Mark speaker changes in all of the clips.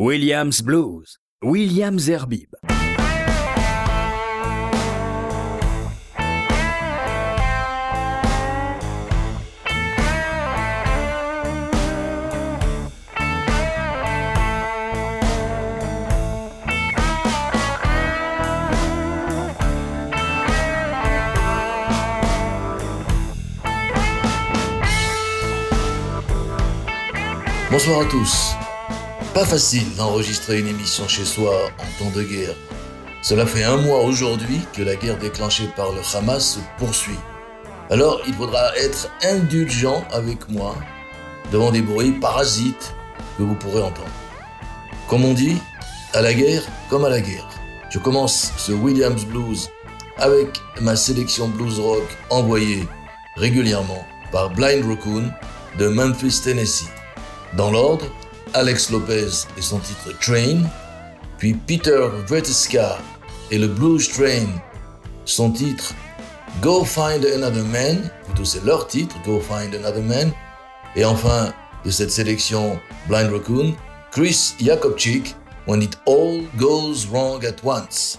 Speaker 1: Williams Blues, Williams Zerbib.
Speaker 2: Bonsoir à tous. Pas facile d'enregistrer une émission chez soi en temps de guerre. Cela fait un mois aujourd'hui que la guerre déclenchée par le Hamas se poursuit. Alors il faudra être indulgent avec moi devant des bruits parasites que vous pourrez entendre. Comme on dit, à la guerre comme à la guerre. Je commence ce Williams Blues avec ma sélection blues rock envoyée régulièrement par Blind Raccoon de Memphis, Tennessee. Dans l'ordre, Alex Lopez et son titre Train, puis Peter Vreteska et le Blues Train, son titre Go Find Another Man, plutôt c'est leur titre, Go Find Another Man, et enfin de cette sélection Blind Raccoon, Chris Jakobczyk, When It All Goes Wrong at Once.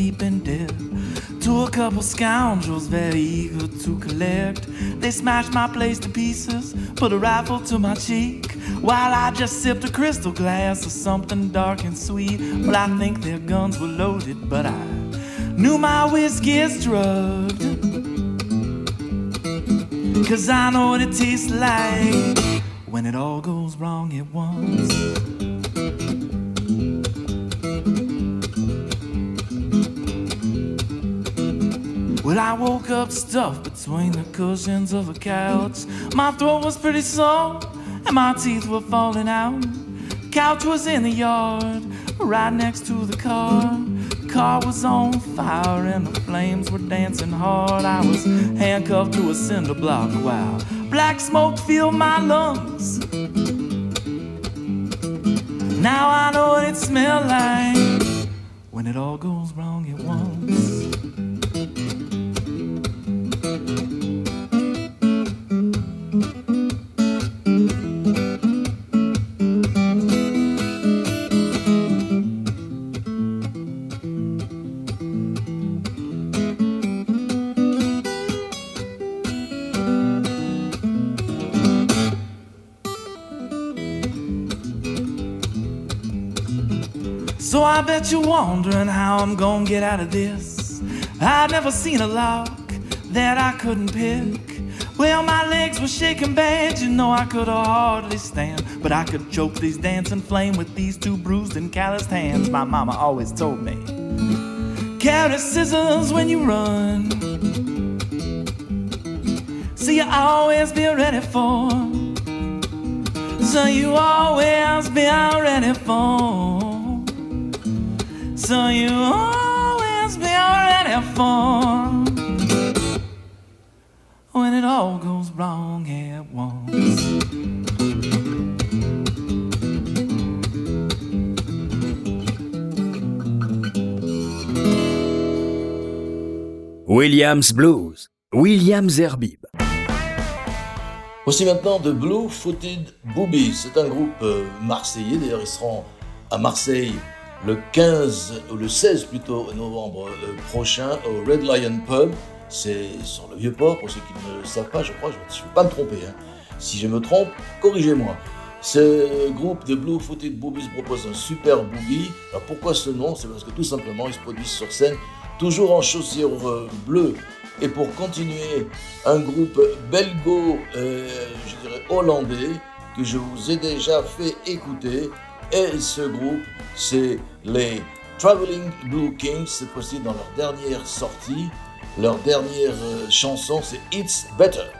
Speaker 1: William couple
Speaker 3: scoundrels very eager to collect. They smashed my place to pieces, put a rifle to my cheek, while I just sipped a crystal glass of something dark and sweet. Well, I think their guns were loaded, but I knew my whiskey is drugged. Cause I know what it tastes like when it all goes wrong at once. Well, I woke up stuffed between the cushions of a couch. My throat was pretty sore, and my teeth were falling out. Couch was in the yard, right next to the car. Car was on fire, and the flames were dancing hard. I was handcuffed to a cinder block while black smoke filled my lungs. Now I know what it smelled like when it all goes wrong at once. Bet you're wondering how I'm gonna get out of this. I've never seen a lock that I couldn't pick. Well, my legs were shaking bad, you know I could hardly stand. But I could choke these dancing flame with these two bruised and calloused hands. My mama always told me, carry scissors when you run. So you always be ready for. So you always be ready for. So you always be ready for when it all goes wrong at once.
Speaker 1: Williams Blues, Williams Zerbib.
Speaker 2: Voici maintenant The Blue Footed Boobies. C'est un groupe euh, marseillais. D'ailleurs, ils seront à Marseille le 15 ou le 16 plutôt novembre euh, prochain au Red Lion Pub. C'est sur le Vieux-Port, pour ceux qui ne le savent pas, je crois, je ne vais pas me tromper. Hein. Si je me trompe, corrigez-moi. Ce groupe de Blue Footed Boobies propose un super boogie. Alors pourquoi ce nom? C'est parce que tout simplement, ils se produisent sur scène, toujours en chaussures euh, bleues. Et pour continuer, un groupe belgo, euh, je dirais hollandais, que je vous ai déjà fait écouter. Et ce groupe, c'est les Traveling Blue Kings, cette fois-ci dans leur dernière sortie. Leur dernière euh, chanson, c'est It's Better.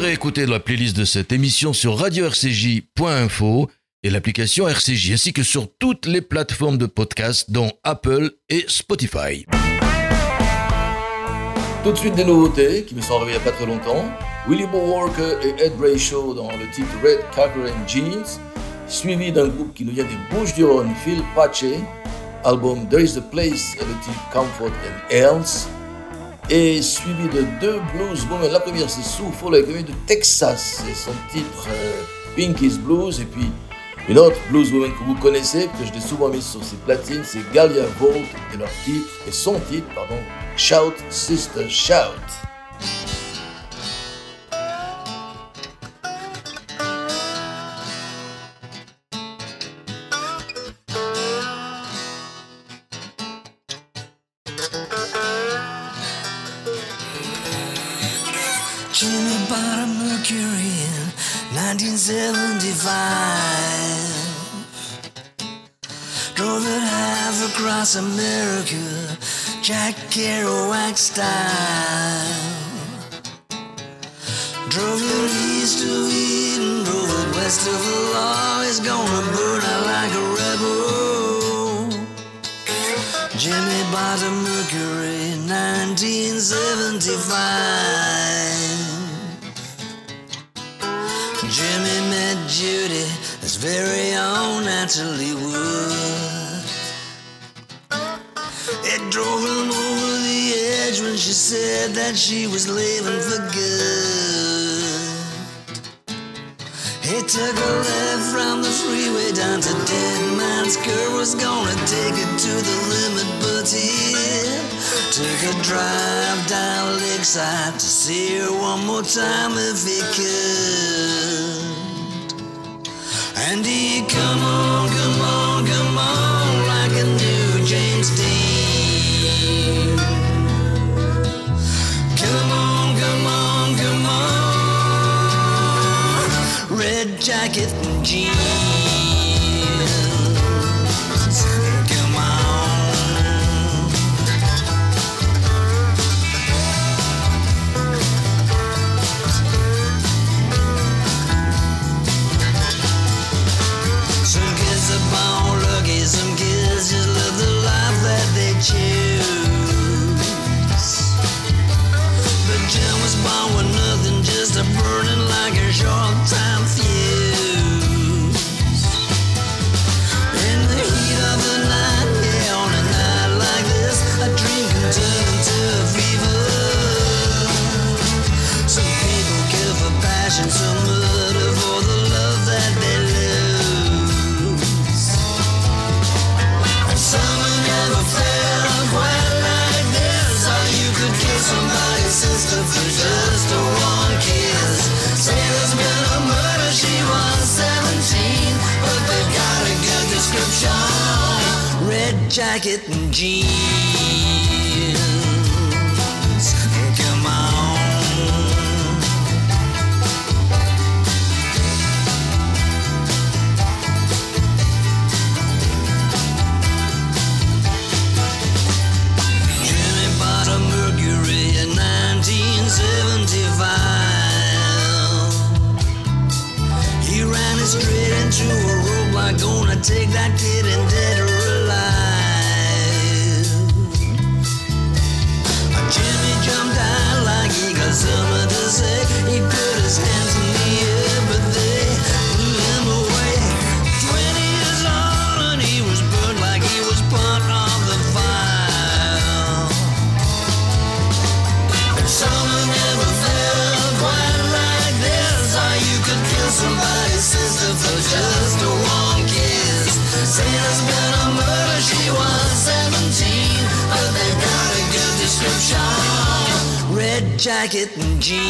Speaker 2: Réécouter la playlist de cette émission sur radio-rcj.info et l'application RCJ, ainsi que sur toutes les plateformes de podcast, dont Apple et Spotify. Tout de suite des nouveautés qui me sont arrivées il n'y a pas très longtemps. Willie Bow Walker et Ed Brayshaw dans le titre Red Carter and Jeans, suivi d'un groupe qui nous vient des Bouches-du-Rhône, Phil Pache, album There is a Place et le titre Comfort and Else, et suivi de deux blues women. La première c'est Sue Foley qui de Texas, c'est son titre euh, Pinky's Blues, et puis une autre blues woman que vous connaissez, que je l'ai souvent mis sur ses platines, c'est Galia Volt et leur titre, et son titre, pardon, Shout Sister Shout.
Speaker 4: Kerouac style. Drove it east of Eden, drove it west of the law. It's gonna burn out like a rebel. Jimmy bought a Mercury 1975. Jimmy met Judy, his very own Natalie said that she was leaving for good. He took a left from the freeway down to Dead Man's Curve. Was gonna take it to the limit, but he took a drive down Lakeside to see her one more time if he could. And he come on, come on, come on like a new James Dean. jacket and jeans. Come on. Some kids are born lucky, some kids just the life that they choose. But Jim was born with nothing, just a burning like a short time. jacket and jeans. Come on. Jimmy bought a Mercury in 1975. He ran it straight into a roadblock, gonna take that kid and
Speaker 5: death.
Speaker 6: getting
Speaker 5: G. jeans.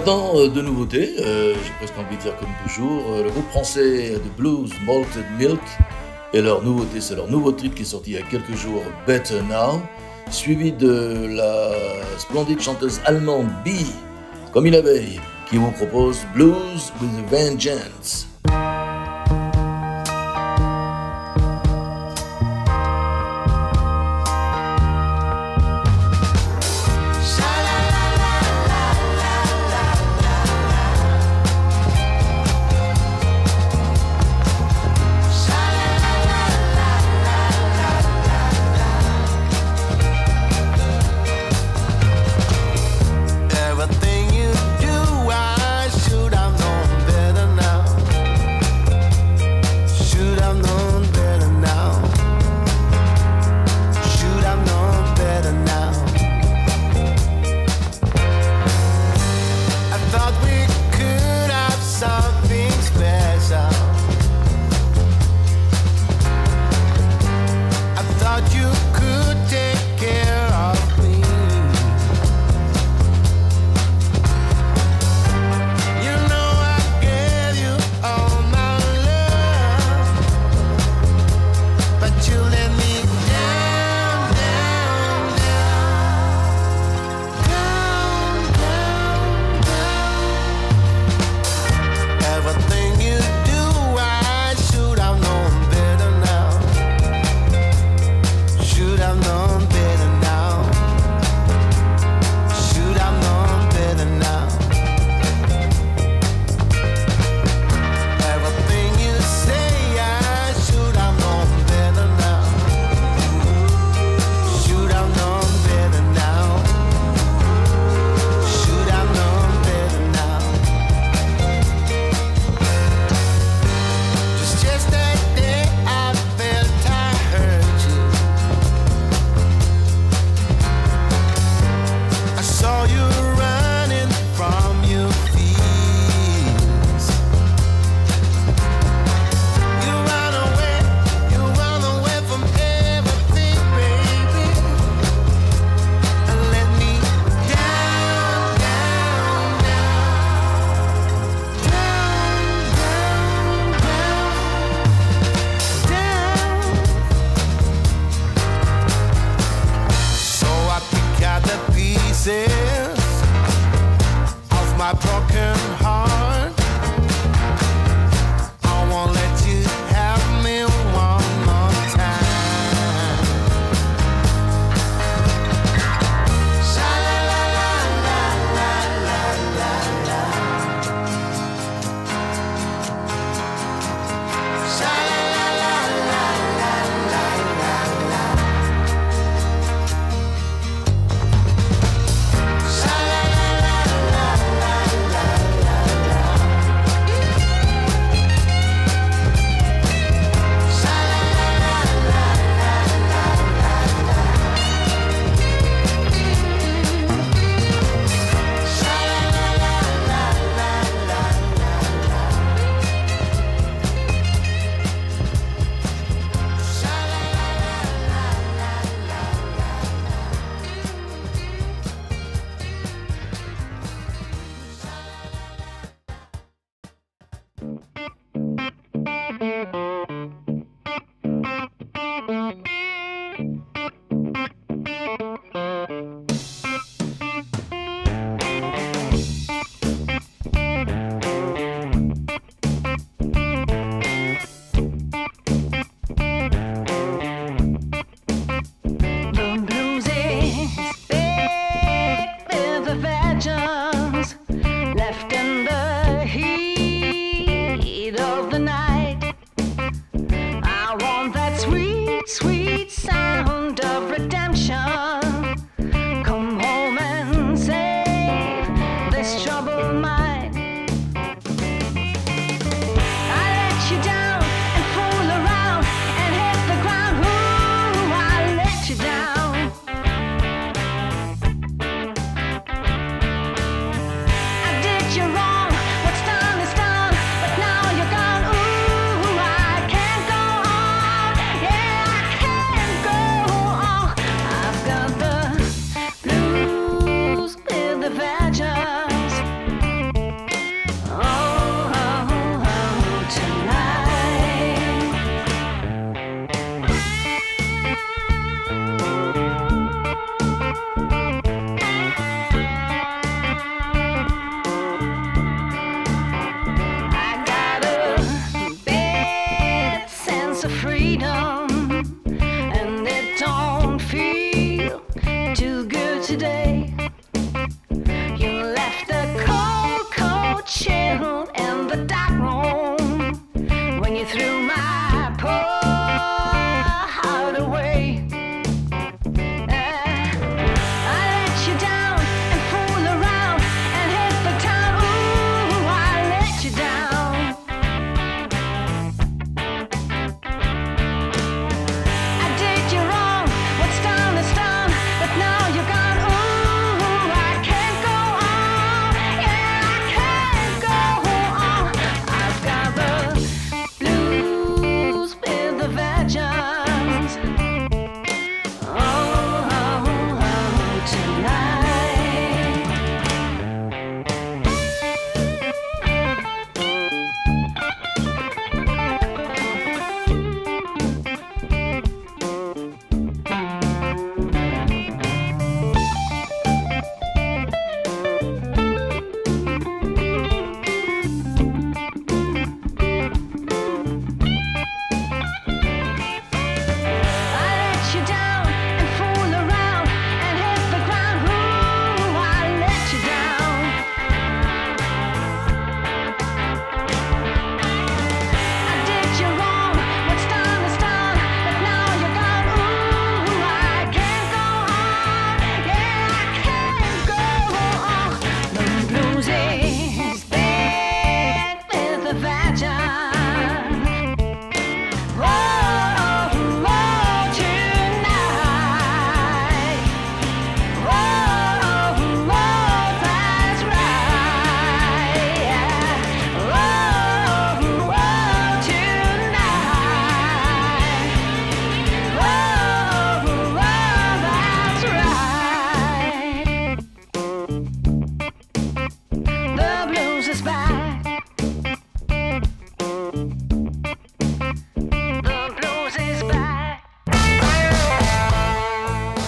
Speaker 2: maintenant, euh, de nouveautés, euh, j'ai presque envie de dire comme toujours, euh, le groupe français de blues Malted Milk et leur nouveauté, c'est leur nouveau titre qui est sorti il y a quelques jours, Better Now, suivi de la splendide chanteuse allemande Bee, comme une abeille, qui vous propose Blues with a Vengeance.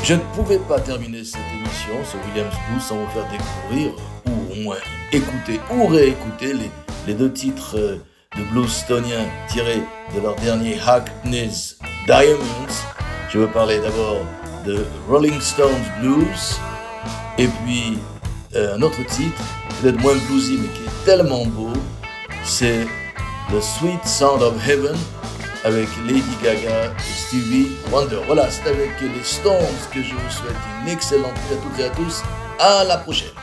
Speaker 2: Je ne pouvais pas terminer cette émission sur Williams Blues sans vous faire découvrir, ou au moins écouter ou réécouter les, deux titres euh, de bluestoniens tirés de leur dernier Hackney's Diamonds. Je veux parler d'abord de Rolling Stones Blues et puis euh, un autre titre, peut-être moins bluesy mais qui est tellement beau, c'est The Sweet Sound of Heaven avec Lady Gaga et Stevie Wonder. Voilà, c'est avec les Stones que je vous souhaite une excellente nuit à toutes et à tous. À la prochaine.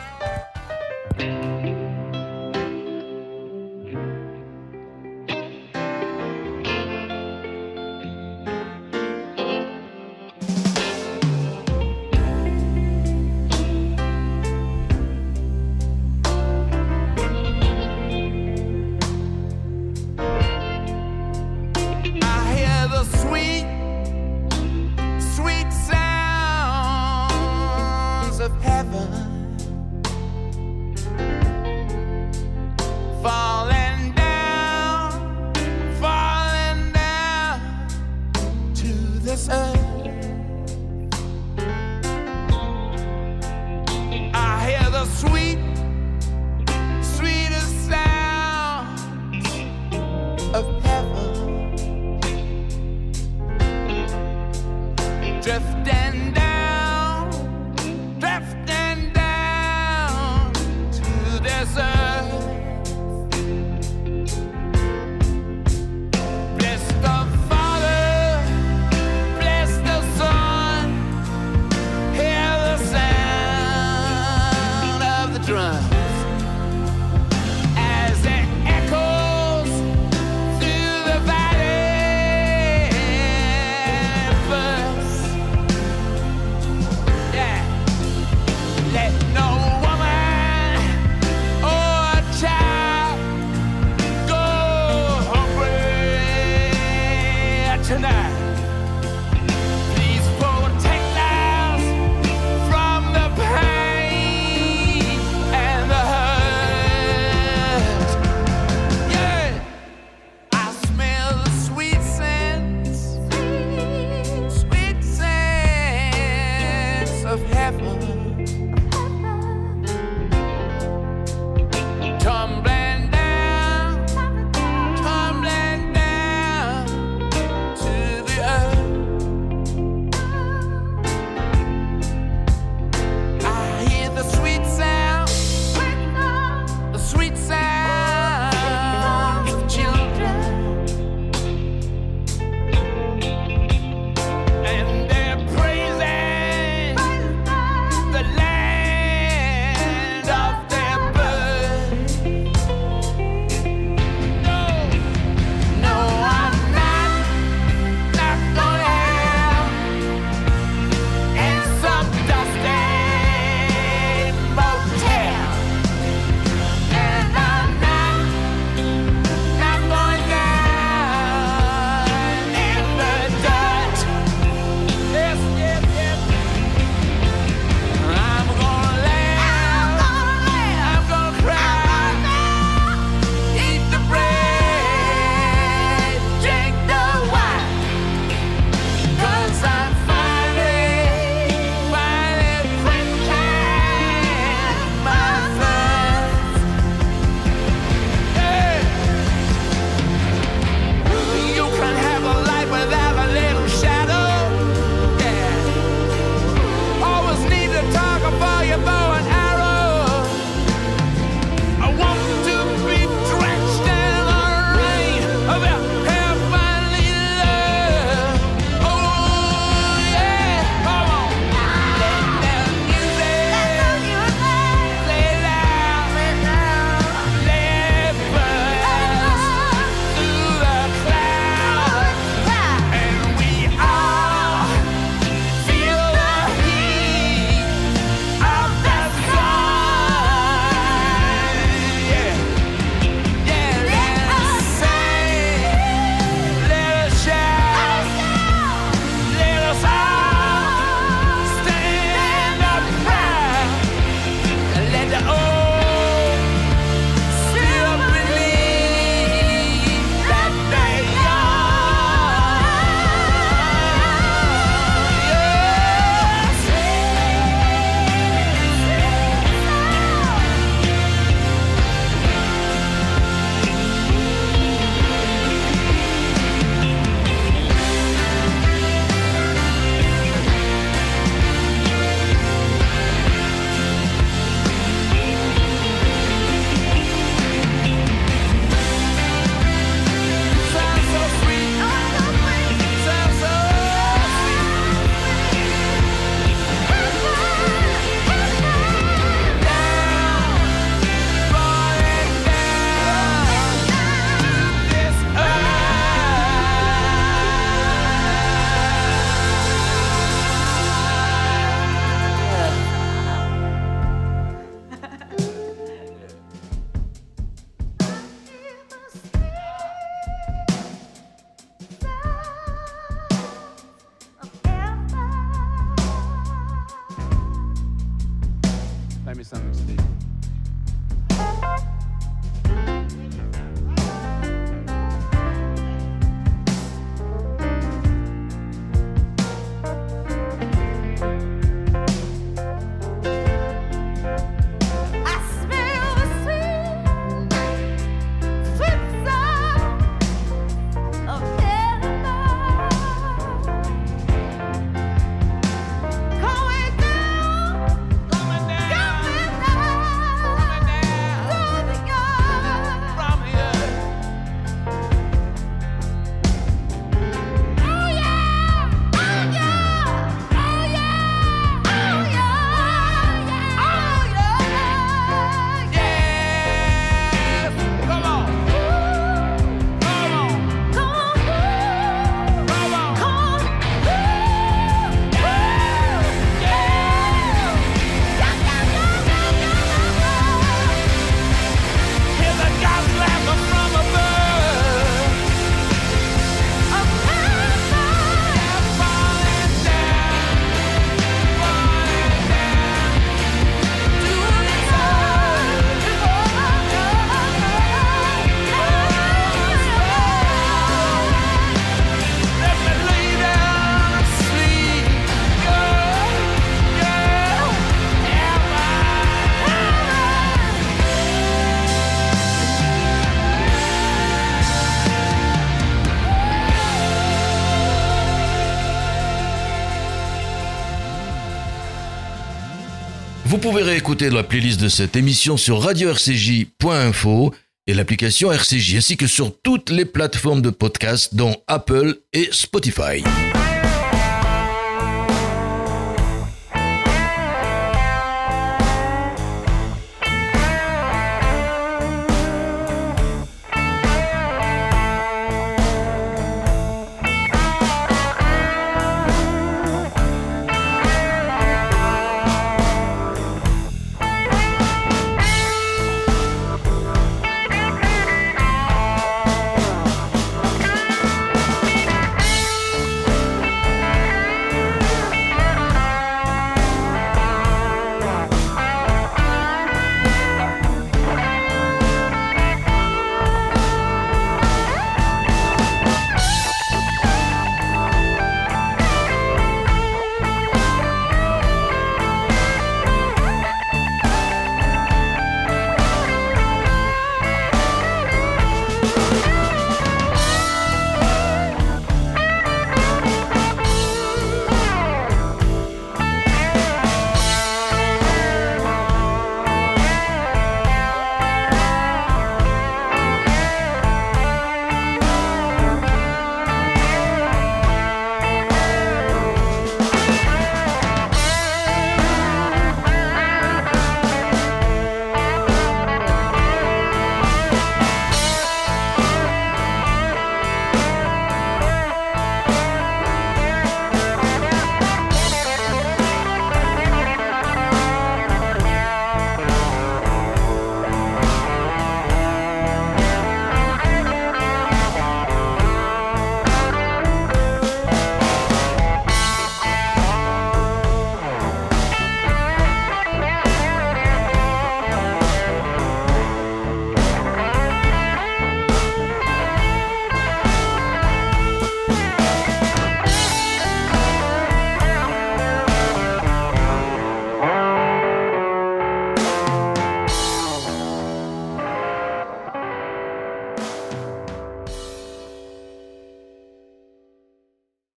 Speaker 2: Vous pouvez réécouter la playlist de cette émission sur radiorcj.info et l'application RCJ, ainsi que sur toutes les plateformes de podcast, dont Apple et Spotify.